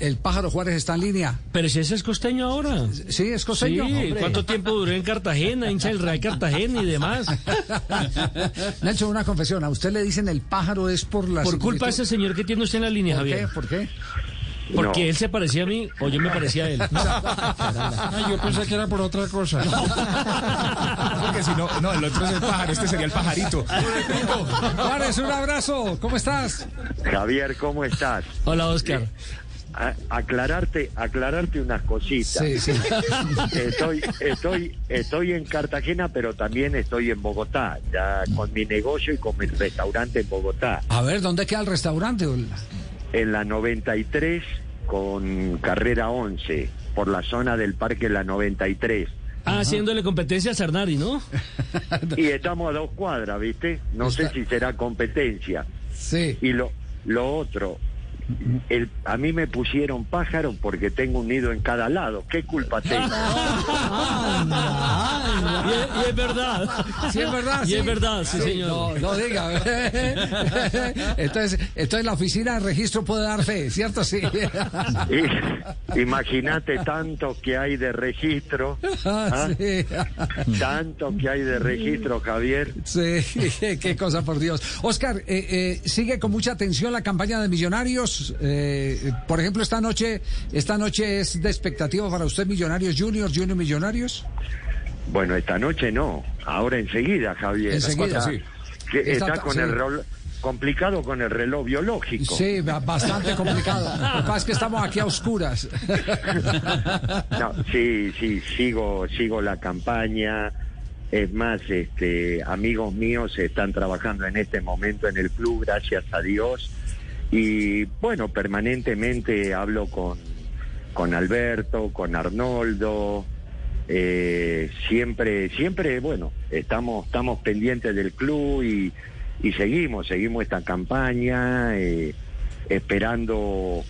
El pájaro Juárez está en línea. Pero si ese es costeño ahora. Sí, es costeño. Sí, hombre. ¿cuánto tiempo duró en Cartagena, hincha del Real Cartagena y demás? Nelson, una confesión. A usted le dicen el pájaro es por la. Por culpa de ese señor que tiene usted en la línea, ¿Por qué? Javier. ¿Por qué? Porque No. él se parecía a mí o yo me parecía a él. Yo pensé que era por otra cosa. Porque si no, no, el otro es el pájaro, este sería el pajarito. Juárez, un abrazo. ¿Cómo estás? Javier, ¿cómo estás? Hola, Oscar. A- aclararte, aclararte unas cositas. Sí, sí. Estoy, estoy, estoy en Cartagena, pero también estoy en Bogotá, ya con mi negocio y con mi restaurante en Bogotá, A ver, ¿dónde queda el restaurante? en la 93 con carrera 11, por la zona del parque La 93. Ah, haciéndole competencia a Sarnari, ¿no? Y estamos a dos cuadras, ¿viste? No sé si será competencia. Sí. Y lo, lo otro, el, a mí me pusieron pájaro porque tengo un nido en cada lado. ¿Qué culpa tengo? Y es, y es verdad. Sí, es verdad. Y sí. es verdad, sí, señor. No, no diga. Entonces, entonces la oficina de registro puede dar fe, ¿cierto? Sí. Imagínate tanto que hay de registro. Ah, ¿ah? sí. Tanto que hay de registro, Javier. Sí, qué cosa por Dios. Oscar, eh, eh, sigue con mucha atención la campaña de Millonarios. Eh, por ejemplo, esta noche, esta noche es de expectativa para usted Millonarios Junior, Junior Millonarios. Bueno, esta noche no. Ahora enseguida, Javier. Enseguida. Está, sí. que está con sí. el rol complicado con el reloj biológico. Sí, ba- bastante complicado. Lo que pasa es que estamos aquí a oscuras. No, sí, sí, sigo, sigo la campaña. Es más, este, amigos míos están trabajando en este momento en el club, gracias a Dios. Y bueno, permanentemente hablo con, con Alberto, con Arnoldo. eh, siempre, siempre, bueno, estamos, estamos pendientes del club y, y seguimos, seguimos esta campaña, eh, esperando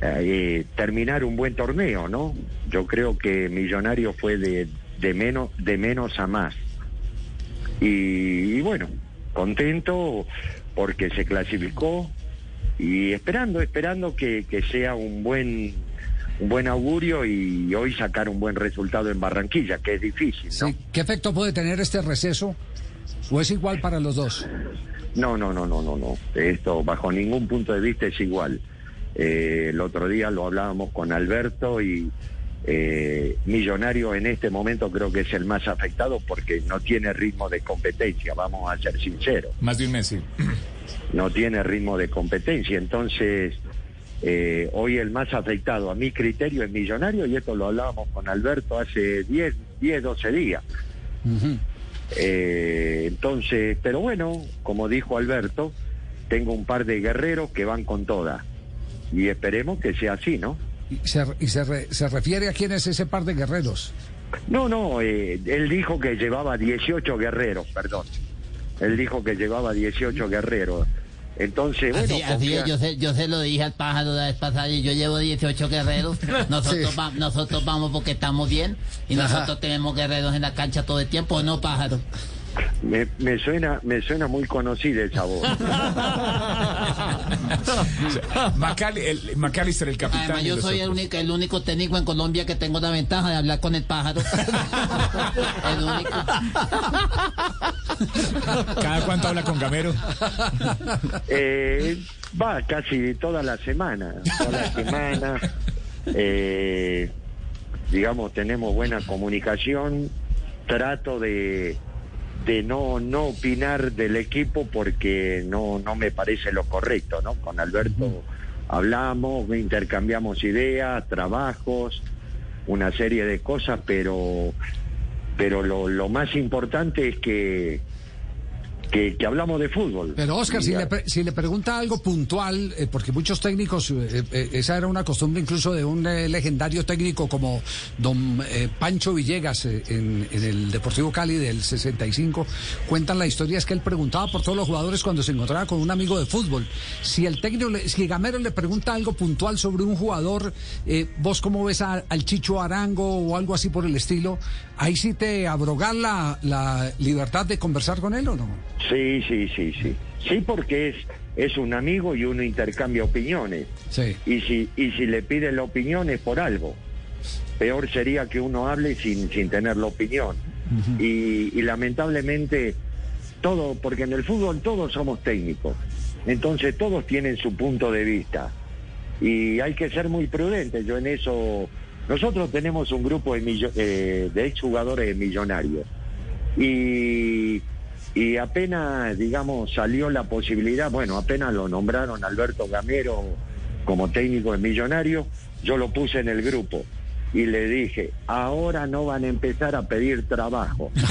eh, terminar un buen torneo, ¿no? Yo creo que Millonario fue de, de menos de menos a más. Y, y bueno, contento porque se clasificó y esperando, esperando que, que sea un buen un buen augurio y hoy sacar un buen resultado en Barranquilla, que es difícil, ¿no? Sí, ¿Qué efecto puede tener este receso? ¿O es igual para los dos? No, no, no, no, no, no. Esto bajo ningún punto de vista es igual. Eh, el otro día lo hablábamos con Alberto y eh, Millonario en este momento creo que es el más afectado porque no tiene ritmo de competencia, vamos a ser sinceros. Más de un mes, sí. No tiene ritmo de competencia. Entonces, eh, hoy el más afectado a mi criterio es Millonario y esto lo hablábamos con Alberto hace 10, 10 12 días. Eh, entonces, pero bueno, como dijo Alberto, tengo un par de guerreros que van con toda. Y esperemos que sea así, ¿no? ¿Y, se, y se re- se refiere a quién es ese par de guerreros? No, no, eh, él dijo que llevaba 18 guerreros, perdón. Él dijo que llevaba 18 guerreros. Entonces, bueno, Así, es, yo, se, yo se lo dije al pájaro la vez pasada y yo llevo 18 guerreros. Nosotros, Sí. va- nosotros vamos porque estamos bien y Ajá. nosotros tenemos guerreros en la cancha todo el tiempo, ¿o ¿no, pájaro? Me, me suena, me suena muy conocida esa voz. Macal- el, McAllister, el capitán. Además, yo soy el único, el único técnico en Colombia que tengo la ventaja de hablar con el pájaro. el único. ¿Cada cuánto habla con Gamero? Eh, va casi toda la semana, toda la semana. eh, digamos, tenemos buena comunicación. Trato de, de no, no opinar del equipo porque no, no me parece lo correcto, ¿no? Con Alberto hablamos, intercambiamos ideas, trabajos, una serie de cosas, pero, pero lo, lo más importante es que, que, que hablamos de fútbol. Pero Oscar, si le, si le pregunta algo puntual, eh, porque muchos técnicos, eh, eh, esa era una costumbre incluso de un legendario técnico como don Pancho Villegas en, en el Deportivo Cali del 65, cuentan la historia, es que él preguntaba por todos los jugadores cuando se encontraba con un amigo de fútbol. Si el técnico, le- si Gamero le pregunta algo puntual sobre un jugador, eh, vos cómo ves a- al Chicho Arango o algo así por el estilo, ahí sí te abrogar la, la libertad de conversar con él o no? Sí, sí, sí, sí. Sí, porque es, es un amigo y uno intercambia opiniones. Sí. Y si, y si le pide la opinión es por algo. Peor sería que uno hable sin, sin tener la opinión. y, y lamentablemente todo, porque en el fútbol todos somos técnicos. Entonces todos tienen su punto de vista. Y hay que ser muy prudentes. Yo en eso... Nosotros tenemos un grupo de, millo- eh, de exjugadores millonarios. Y, y apenas, digamos, salió la posibilidad, bueno, apenas lo nombraron Alberto Gamero como técnico de Millonario, yo lo puse en el grupo y le dije, ahora no van a empezar a pedir trabajo.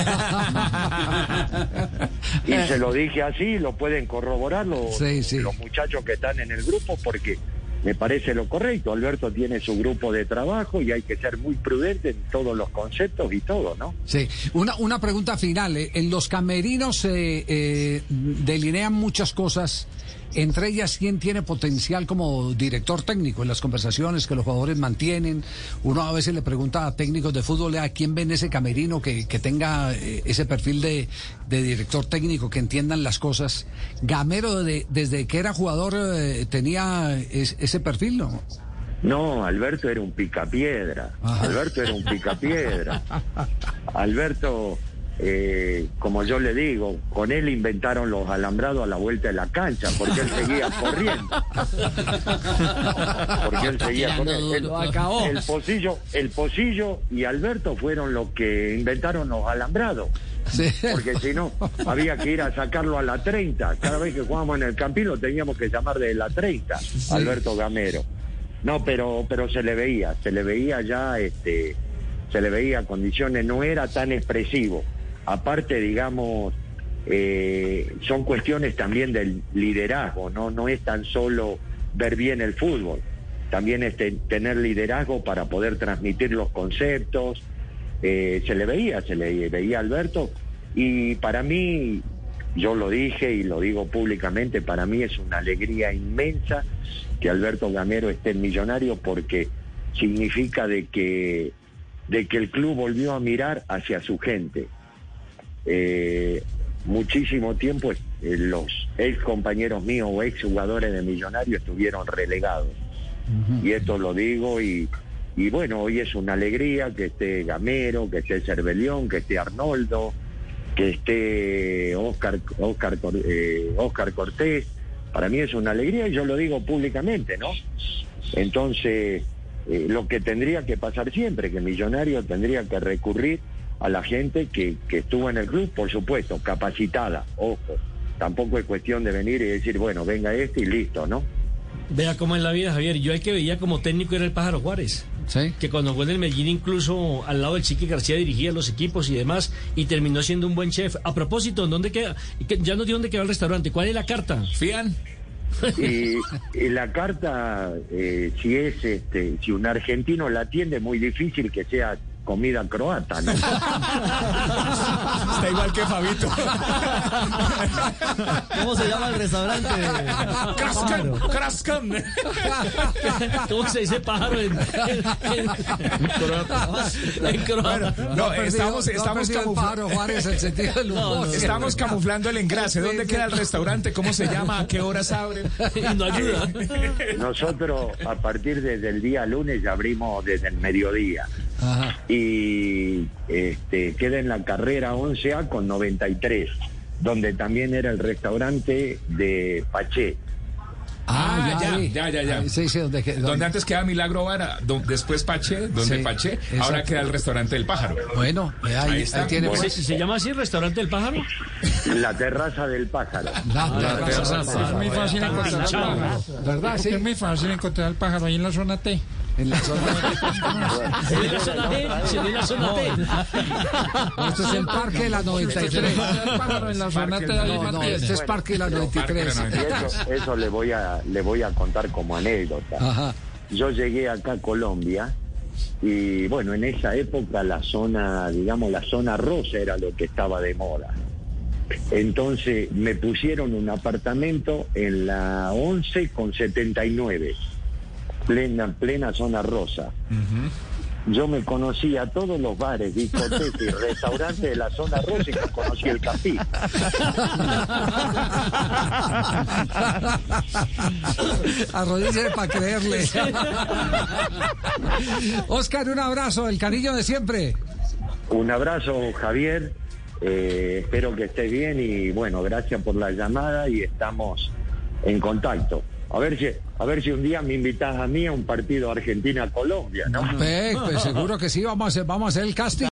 y se lo dije así, lo pueden corroborar los, Sí, sí. los muchachos que están en el grupo porque me parece lo correcto. Alberto tiene su grupo de trabajo y hay que ser muy prudente en todos los conceptos y todo, ¿no? Sí, una, una pregunta final. eh, En los camerinos eh, eh, delinean muchas cosas, entre ellas quién tiene potencial como director técnico en las conversaciones que los jugadores mantienen. Uno a veces le pregunta a técnicos de fútbol a quién ven ese camerino que, que tenga eh, ese perfil de, de director técnico, que entiendan las cosas. Gamero, de- desde que era jugador, eh, tenía es- ese perfil, ¿no? No, Alberto era un picapiedra. Ajá. Alberto era un picapiedra. Alberto, eh, como yo le digo, con él inventaron los alambrados a la vuelta de la cancha, porque él seguía corriendo. Porque él seguía corriendo. El, el pocillo, el pocillo y Alberto fueron los que inventaron los alambrados. Porque si no, había que ir a sacarlo a la 30. Cada vez que jugábamos en el Campín lo teníamos que llamar de la 30, Alberto Gamero. No, pero pero se le veía, se le veía ya, este, se le veía condiciones, no era tan expresivo. Aparte, digamos, eh, son cuestiones también del liderazgo, no, no es tan solo ver bien el fútbol, también es te- tener liderazgo para poder transmitir los conceptos. Eh, se le veía, se le veía a Alberto y para mí, yo lo dije y lo digo públicamente, para mí es una alegría inmensa que Alberto Gamero esté en Millonario porque significa de que, de que el club volvió a mirar hacia su gente. Eh, muchísimo tiempo eh, los ex compañeros míos o ex jugadores de Millonario estuvieron relegados. Y esto lo digo y, y bueno, hoy es una alegría que esté Gamero, que esté Cervelión, que esté Arnoldo, que esté Oscar, Oscar, Cor- eh, Oscar Cortés. Para mí es una alegría y yo lo digo públicamente, ¿no? Entonces, eh, lo que tendría que pasar siempre, que Millonario tendría que recurrir a la gente que, que estuvo en el club, por supuesto, capacitada, ojo. Tampoco es cuestión de venir y decir, bueno, venga este y listo, ¿no? Vea cómo es la vida, Javier. Yo el que veía como técnico era el Pájaro Juárez. Sí. Que cuando fue en el Medellín, incluso al lado del Chiqui García dirigía los equipos y demás, y terminó siendo un buen chef. A propósito, ¿en dónde queda? Que Ya nos dio dónde queda el restaurante. ¿Cuál es la carta? Fían. Y, y la carta, eh, si es este, si un argentino la atiende, muy difícil que sea comida croata, ¿no? Está igual que Fabito. ¿Cómo se llama el restaurante? Crascan, crascan. ¿Cómo se dice pájaro en, en, en croata? En croata. No, estamos, No estamos, perdido el camufla- pájaro Juárez el sentido del humor. estamos camuflando el engrase. ¿Dónde queda el restaurante? ¿Cómo se llama? ¿A qué horas abren? Y no ayuda. Nosotros a partir desde el día lunes ya abrimos desde el mediodía Ajá. y este, queda en la carrera 11A con 93, donde también era el restaurante de Paché. Ah, ya, ahí. ya, ya, ya. Ahí, Sí, sí, donde, Donde donde- antes quedaba Milagro Vara, después Paché, donde Sí, Paché, exacto. ahora queda el restaurante del pájaro. Bueno, eh, ahí, está. tiene Bueno. pues, ¿Se, se llama así el restaurante del pájaro? La terraza del pájaro. la- la la- terraza. Es muy fácil encontrar el manchado. pájaro. ¿Verdad? Sí. Es muy fácil encontrar el pájaro ahí en la zona T. En la zona. ¿Se dio la zona G? ¿Se dio la zona T? Esto es el parque de la 93. El pájaro en la zona T este es parque de la 93. Y eso, eso le voy a le voy a contar como anécdota. Ajá. Yo llegué acá a Colombia y bueno, en esa época la zona, digamos, la zona rosa era lo que estaba de moda. Entonces me pusieron un apartamento en la 11 con 79, plena, plena zona rosa. yo me conocía todos los bares, discotecas y restaurantes de la zona rosa y no conocí el Capí. Arrodíllese para creerle. Oscar, un abrazo, el cariño de siempre. Un abrazo, Javier. Eh, espero que estés bien y bueno, gracias por la llamada y estamos en contacto. A ver si, a ver si un día me invitas a mí a un partido Argentina-Colombia, ¿no? Pues, pues seguro que sí, vamos a vamos a hacer el casting.